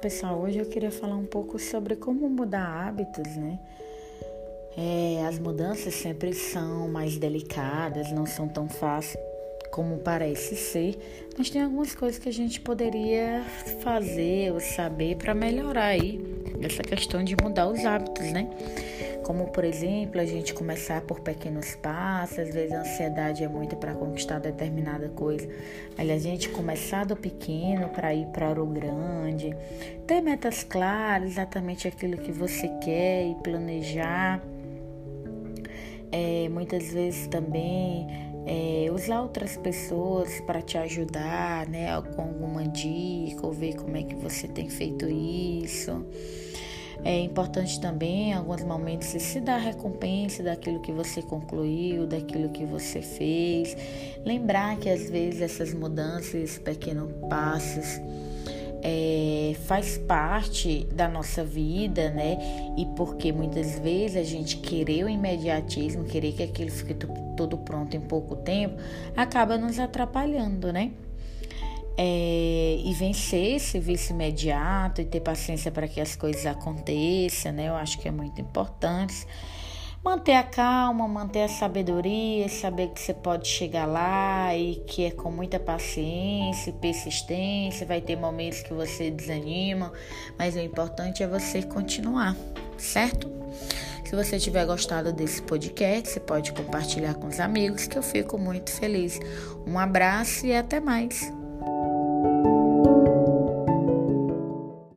pessoal, hoje eu queria falar um pouco sobre como mudar hábitos, né? É, as mudanças sempre são mais delicadas, não são tão fáceis como parece ser, mas tem algumas coisas que a gente poderia fazer ou saber para melhorar aí essa questão de mudar os hábitos, né? Como, por exemplo, a gente começar por pequenos passos, às vezes a ansiedade é muito para conquistar determinada coisa, mas a gente começar do pequeno para ir para o grande, ter metas claras, exatamente aquilo que você quer e planejar. É, muitas vezes também é, usar outras pessoas para te ajudar, né, com alguma dica ou ver como é que você tem feito isso. É importante também, em alguns momentos, se dar recompensa daquilo que você concluiu, daquilo que você fez. Lembrar que às vezes essas mudanças, pequenos passos, é, faz parte da nossa vida, né? E porque muitas vezes a gente querer o imediatismo, querer que aquilo fique tudo pronto em pouco tempo, acaba nos atrapalhando, né? É, e vencer esse vício imediato e ter paciência para que as coisas aconteçam, né? Eu acho que é muito importante. Manter a calma, manter a sabedoria, saber que você pode chegar lá e que é com muita paciência e persistência. Vai ter momentos que você desanima, mas o importante é você continuar, certo? Se você tiver gostado desse podcast, você pode compartilhar com os amigos, que eu fico muito feliz. Um abraço e até mais.